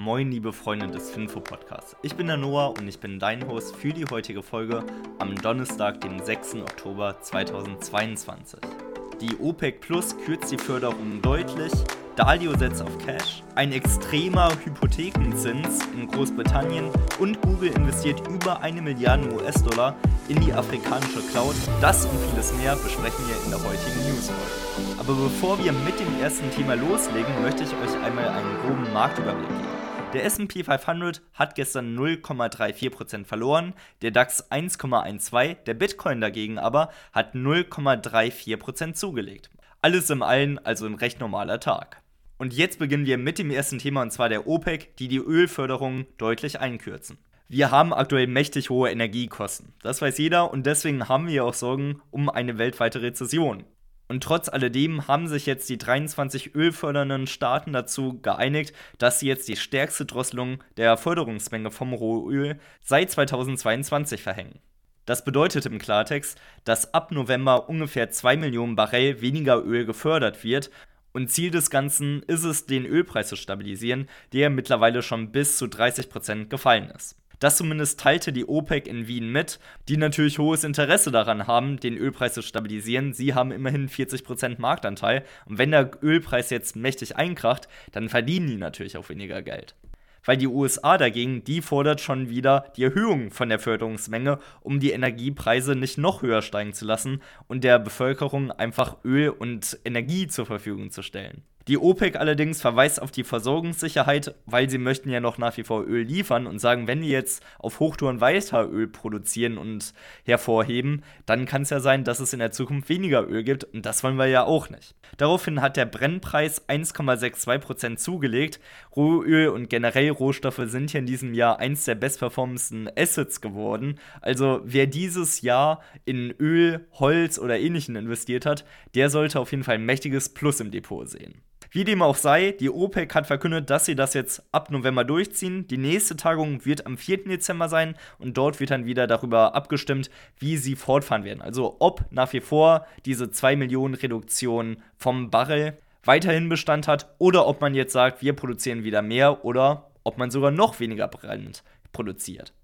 Moin, liebe Freunde des Finfo Podcasts. Ich bin der Noah und ich bin dein Host für die heutige Folge am Donnerstag, den 6. Oktober 2022. Die OPEC Plus kürzt die Förderung deutlich, Dalio setzt auf Cash, ein extremer Hypothekenzins in Großbritannien und Google investiert über eine Milliarde US-Dollar in die afrikanische Cloud. Das und vieles mehr besprechen wir in der heutigen News-Folge. Aber bevor wir mit dem ersten Thema loslegen, möchte ich euch einmal einen groben Marktüberblick geben. Der SP 500 hat gestern 0,34% verloren, der DAX 1,12%, der Bitcoin dagegen aber hat 0,34% zugelegt. Alles im Allen also ein recht normaler Tag. Und jetzt beginnen wir mit dem ersten Thema und zwar der OPEC, die die Ölförderung deutlich einkürzen. Wir haben aktuell mächtig hohe Energiekosten. Das weiß jeder und deswegen haben wir auch Sorgen um eine weltweite Rezession. Und trotz alledem haben sich jetzt die 23 ölfördernden Staaten dazu geeinigt, dass sie jetzt die stärkste Drosselung der Förderungsmenge vom Rohöl seit 2022 verhängen. Das bedeutet im Klartext, dass ab November ungefähr 2 Millionen Barrel weniger Öl gefördert wird. Und Ziel des Ganzen ist es, den Ölpreis zu stabilisieren, der mittlerweile schon bis zu 30% gefallen ist. Das zumindest teilte die OPEC in Wien mit, die natürlich hohes Interesse daran haben, den Ölpreis zu stabilisieren. Sie haben immerhin 40% Marktanteil und wenn der Ölpreis jetzt mächtig einkracht, dann verdienen die natürlich auch weniger Geld. Weil die USA dagegen, die fordert schon wieder die Erhöhung von der Förderungsmenge, um die Energiepreise nicht noch höher steigen zu lassen und der Bevölkerung einfach Öl und Energie zur Verfügung zu stellen. Die OPEC allerdings verweist auf die Versorgungssicherheit, weil sie möchten ja noch nach wie vor Öl liefern und sagen, wenn die jetzt auf Hochtouren weiter Öl produzieren und hervorheben, dann kann es ja sein, dass es in der Zukunft weniger Öl gibt und das wollen wir ja auch nicht. Daraufhin hat der Brennpreis 1,62% zugelegt. Rohöl und generell Rohstoffe sind hier in diesem Jahr eins der bestperformendsten Assets geworden. Also wer dieses Jahr in Öl, Holz oder ähnlichen investiert hat, der sollte auf jeden Fall ein mächtiges Plus im Depot sehen. Wie dem auch sei, die OPEC hat verkündet, dass sie das jetzt ab November durchziehen. Die nächste Tagung wird am 4. Dezember sein und dort wird dann wieder darüber abgestimmt, wie sie fortfahren werden. Also ob nach wie vor diese 2 Millionen Reduktion vom Barrel weiterhin Bestand hat oder ob man jetzt sagt, wir produzieren wieder mehr oder ob man sogar noch weniger Brand produziert.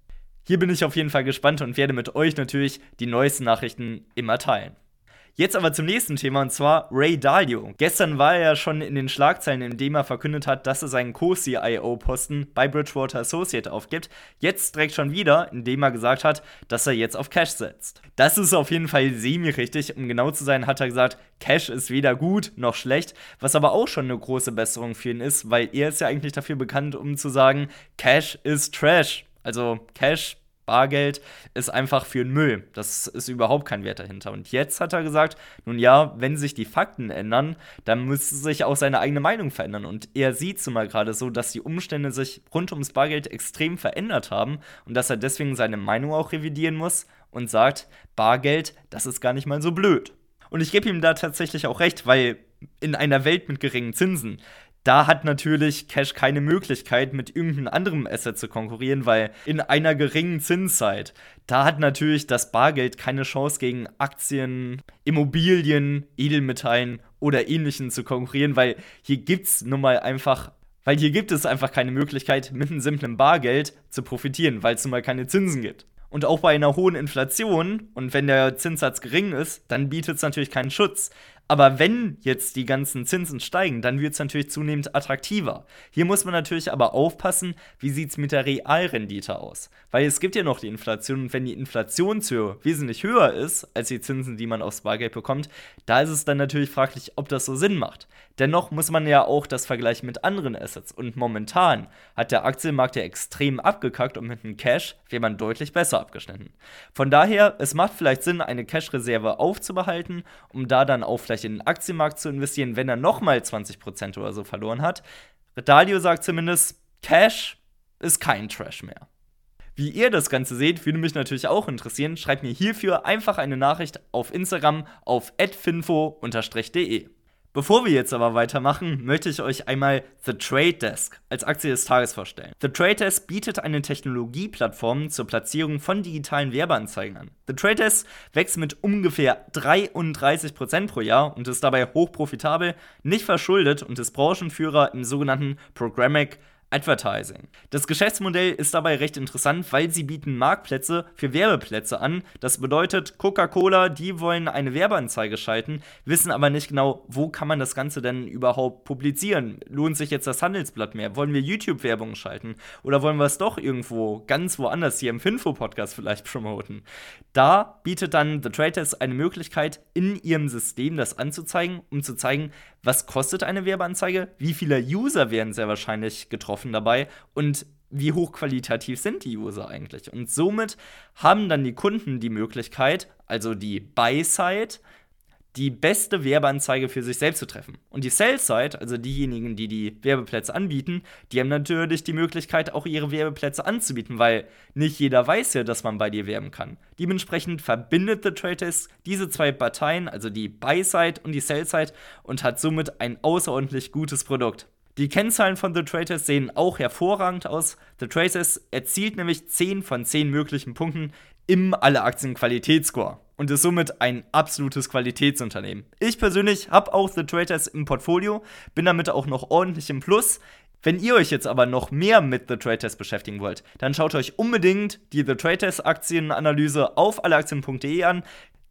Hier bin ich auf jeden Fall gespannt und werde mit euch natürlich die neuesten Nachrichten immer teilen. Jetzt aber zum nächsten Thema und zwar Ray Dalio. Gestern war er ja schon in den Schlagzeilen, indem er verkündet hat, dass er seinen Co-CIO-Posten bei Bridgewater Associate aufgibt. Jetzt direkt schon wieder, indem er gesagt hat, dass er jetzt auf Cash setzt. Das ist auf jeden Fall semi-richtig. Um genau zu sein, hat er gesagt, Cash ist weder gut noch schlecht, was aber auch schon eine große Besserung für ihn ist, weil er ist ja eigentlich dafür bekannt, um zu sagen, Cash ist Trash. Also Cash Bargeld ist einfach für den Müll. Das ist überhaupt kein Wert dahinter. Und jetzt hat er gesagt, nun ja, wenn sich die Fakten ändern, dann müsste sich auch seine eigene Meinung verändern. Und er sieht zumal gerade so, dass die Umstände sich rund ums Bargeld extrem verändert haben und dass er deswegen seine Meinung auch revidieren muss und sagt, Bargeld, das ist gar nicht mal so blöd. Und ich gebe ihm da tatsächlich auch recht, weil in einer Welt mit geringen Zinsen, da hat natürlich Cash keine Möglichkeit, mit irgendeinem anderen Asset zu konkurrieren, weil in einer geringen Zinszeit, da hat natürlich das Bargeld keine Chance gegen Aktien, Immobilien, Edelmetallen oder ähnlichen zu konkurrieren, weil hier gibt es nun mal einfach weil hier gibt es einfach keine Möglichkeit, mit einem simplen Bargeld zu profitieren, weil es nun mal keine Zinsen gibt. Und auch bei einer hohen Inflation und wenn der Zinssatz gering ist, dann bietet es natürlich keinen Schutz. Aber wenn jetzt die ganzen Zinsen steigen, dann wird es natürlich zunehmend attraktiver. Hier muss man natürlich aber aufpassen, wie sieht es mit der Realrendite aus. Weil es gibt ja noch die Inflation und wenn die Inflationshöhe wesentlich höher ist als die Zinsen, die man aufs Bargeld bekommt, da ist es dann natürlich fraglich, ob das so Sinn macht. Dennoch muss man ja auch das vergleichen mit anderen Assets. Und momentan hat der Aktienmarkt ja extrem abgekackt und mit einem Cash wäre man deutlich besser abgeschnitten. Von daher, es macht vielleicht Sinn, eine Cash-Reserve aufzubehalten, um da dann auch vielleicht in den Aktienmarkt zu investieren, wenn er nochmal 20% oder so verloren hat. Dalio sagt zumindest, Cash ist kein Trash mehr. Wie ihr das Ganze seht, würde mich natürlich auch interessieren. Schreibt mir hierfür einfach eine Nachricht auf Instagram auf finfo-de. Bevor wir jetzt aber weitermachen, möchte ich euch einmal The Trade Desk als Aktie des Tages vorstellen. The Trade Desk bietet eine Technologieplattform zur Platzierung von digitalen Werbeanzeigen an. The Trade Desk wächst mit ungefähr 33% pro Jahr und ist dabei hochprofitabel, nicht verschuldet und ist Branchenführer im sogenannten Programmatic Advertising. Das Geschäftsmodell ist dabei recht interessant, weil sie bieten Marktplätze für Werbeplätze an. Das bedeutet, Coca-Cola, die wollen eine Werbeanzeige schalten, wissen aber nicht genau, wo kann man das Ganze denn überhaupt publizieren. Lohnt sich jetzt das Handelsblatt mehr? Wollen wir YouTube-Werbung schalten? Oder wollen wir es doch irgendwo ganz woanders hier im Finfo-Podcast vielleicht promoten? Da bietet dann The Traders eine Möglichkeit, in ihrem System das anzuzeigen, um zu zeigen, was kostet eine Werbeanzeige, wie viele User werden sehr wahrscheinlich getroffen dabei und wie hochqualitativ sind die User eigentlich. Und somit haben dann die Kunden die Möglichkeit, also die Buy-Side, die beste Werbeanzeige für sich selbst zu treffen. Und die Sell-Side, also diejenigen, die die Werbeplätze anbieten, die haben natürlich die Möglichkeit, auch ihre Werbeplätze anzubieten, weil nicht jeder weiß ja, dass man bei dir werben kann. Dementsprechend verbindet The Trade diese zwei Parteien, also die Buy-Side und die Sell-Side, und hat somit ein außerordentlich gutes Produkt. Die Kennzahlen von The Traders sehen auch hervorragend aus. The Traders erzielt nämlich 10 von 10 möglichen Punkten im Alle-Aktien-Qualitätsscore und ist somit ein absolutes Qualitätsunternehmen. Ich persönlich habe auch The Traders im Portfolio, bin damit auch noch ordentlich im Plus. Wenn ihr euch jetzt aber noch mehr mit The Traders beschäftigen wollt, dann schaut euch unbedingt die The Traders Aktienanalyse auf alleaktien.de an.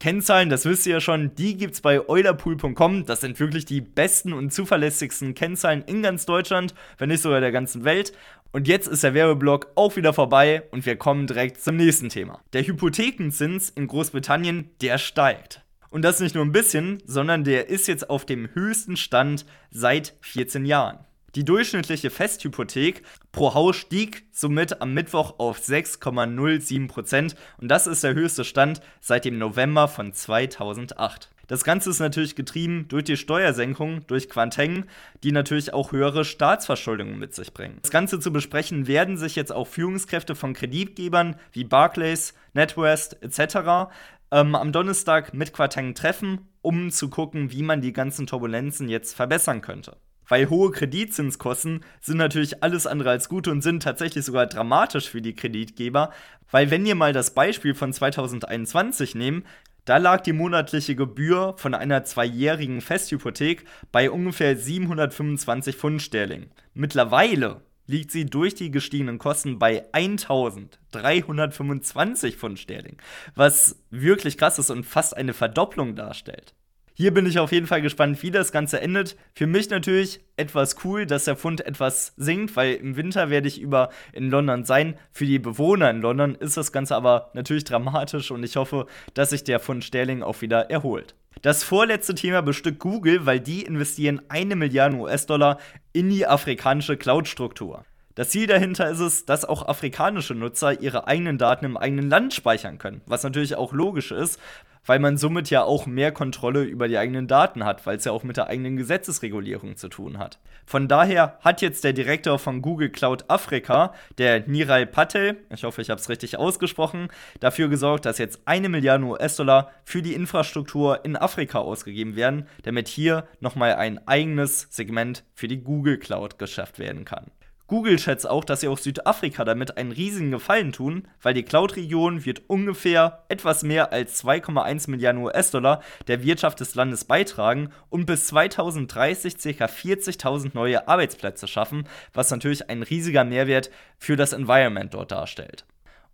Kennzahlen, das wisst ihr ja schon, die gibt es bei eulerpool.com. Das sind wirklich die besten und zuverlässigsten Kennzahlen in ganz Deutschland, wenn nicht sogar der ganzen Welt. Und jetzt ist der Werbeblock auch wieder vorbei und wir kommen direkt zum nächsten Thema. Der Hypothekenzins in Großbritannien, der steigt. Und das nicht nur ein bisschen, sondern der ist jetzt auf dem höchsten Stand seit 14 Jahren. Die durchschnittliche Festhypothek pro Haus stieg somit am Mittwoch auf 6,07% und das ist der höchste Stand seit dem November von 2008. Das Ganze ist natürlich getrieben durch die Steuersenkung durch Quanteng, die natürlich auch höhere Staatsverschuldungen mit sich bringen. Das Ganze zu besprechen werden sich jetzt auch Führungskräfte von Kreditgebern wie Barclays, NetWest etc. Ähm, am Donnerstag mit Quanteng treffen, um zu gucken, wie man die ganzen Turbulenzen jetzt verbessern könnte. Weil hohe Kreditzinskosten sind natürlich alles andere als gut und sind tatsächlich sogar dramatisch für die Kreditgeber. Weil wenn wir mal das Beispiel von 2021 nehmen, da lag die monatliche Gebühr von einer zweijährigen Festhypothek bei ungefähr 725 Pfund Sterling. Mittlerweile liegt sie durch die gestiegenen Kosten bei 1325 Pfund Sterling, was wirklich krass ist und fast eine Verdopplung darstellt. Hier bin ich auf jeden Fall gespannt, wie das Ganze endet. Für mich natürlich etwas cool, dass der Pfund etwas sinkt, weil im Winter werde ich über in London sein. Für die Bewohner in London ist das Ganze aber natürlich dramatisch und ich hoffe, dass sich der Pfund Sterling auch wieder erholt. Das vorletzte Thema bestückt Google, weil die investieren eine Milliarde US-Dollar in die afrikanische Cloud-Struktur. Das Ziel dahinter ist es, dass auch afrikanische Nutzer ihre eigenen Daten im eigenen Land speichern können, was natürlich auch logisch ist, weil man somit ja auch mehr Kontrolle über die eigenen Daten hat, weil es ja auch mit der eigenen Gesetzesregulierung zu tun hat. Von daher hat jetzt der Direktor von Google Cloud Afrika, der Niral Patel, ich hoffe, ich habe es richtig ausgesprochen, dafür gesorgt, dass jetzt eine Milliarde US-Dollar für die Infrastruktur in Afrika ausgegeben werden, damit hier nochmal ein eigenes Segment für die Google Cloud geschafft werden kann. Google schätzt auch, dass sie auch Südafrika damit einen riesigen Gefallen tun, weil die Cloud-Region wird ungefähr etwas mehr als 2,1 Milliarden US-Dollar der Wirtschaft des Landes beitragen und bis 2030 ca. 40.000 neue Arbeitsplätze schaffen, was natürlich ein riesiger Mehrwert für das Environment dort darstellt.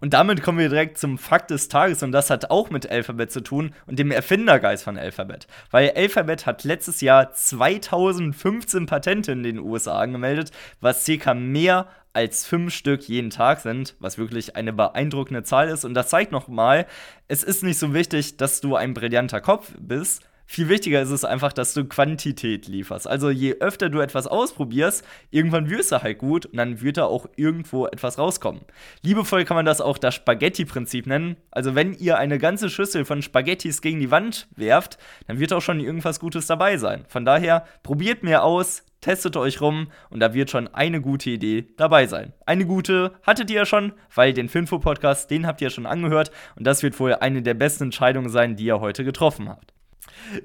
Und damit kommen wir direkt zum Fakt des Tages und das hat auch mit Alphabet zu tun und dem Erfindergeist von Alphabet. Weil Alphabet hat letztes Jahr 2015 Patente in den USA angemeldet, was circa mehr als fünf Stück jeden Tag sind, was wirklich eine beeindruckende Zahl ist. Und das zeigt nochmal, es ist nicht so wichtig, dass du ein brillanter Kopf bist, viel wichtiger ist es einfach, dass du Quantität lieferst. Also je öfter du etwas ausprobierst, irgendwann wirst du halt gut und dann wird da auch irgendwo etwas rauskommen. Liebevoll kann man das auch das Spaghetti-Prinzip nennen. Also wenn ihr eine ganze Schüssel von Spaghettis gegen die Wand werft, dann wird auch schon irgendwas Gutes dabei sein. Von daher probiert mehr aus, testet euch rum und da wird schon eine gute Idee dabei sein. Eine gute hattet ihr ja schon, weil den Finfo-Podcast, den habt ihr ja schon angehört und das wird wohl eine der besten Entscheidungen sein, die ihr heute getroffen habt.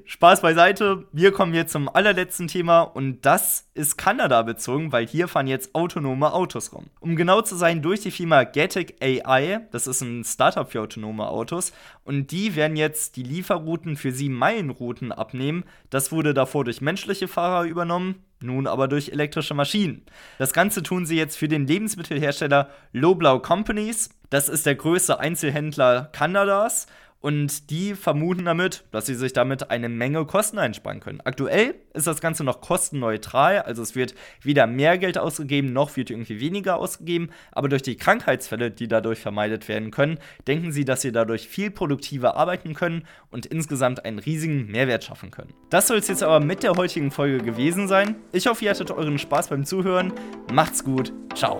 Spaß beiseite. Wir kommen jetzt zum allerletzten Thema und das ist Kanada bezogen, weil hier fahren jetzt autonome Autos rum. Um genau zu sein, durch die Firma Gatic AI, das ist ein Startup für autonome Autos und die werden jetzt die Lieferrouten für sieben Meilenrouten abnehmen. Das wurde davor durch menschliche Fahrer übernommen, nun aber durch elektrische Maschinen. Das Ganze tun sie jetzt für den Lebensmittelhersteller Loblau Companies. Das ist der größte Einzelhändler Kanadas und die vermuten damit, dass sie sich damit eine Menge Kosten einsparen können. Aktuell ist das Ganze noch kostenneutral, also es wird weder mehr Geld ausgegeben, noch wird irgendwie weniger ausgegeben, aber durch die Krankheitsfälle, die dadurch vermeidet werden können, denken sie, dass sie dadurch viel produktiver arbeiten können und insgesamt einen riesigen Mehrwert schaffen können. Das soll es jetzt aber mit der heutigen Folge gewesen sein. Ich hoffe, ihr hattet euren Spaß beim Zuhören. Macht's gut. Ciao.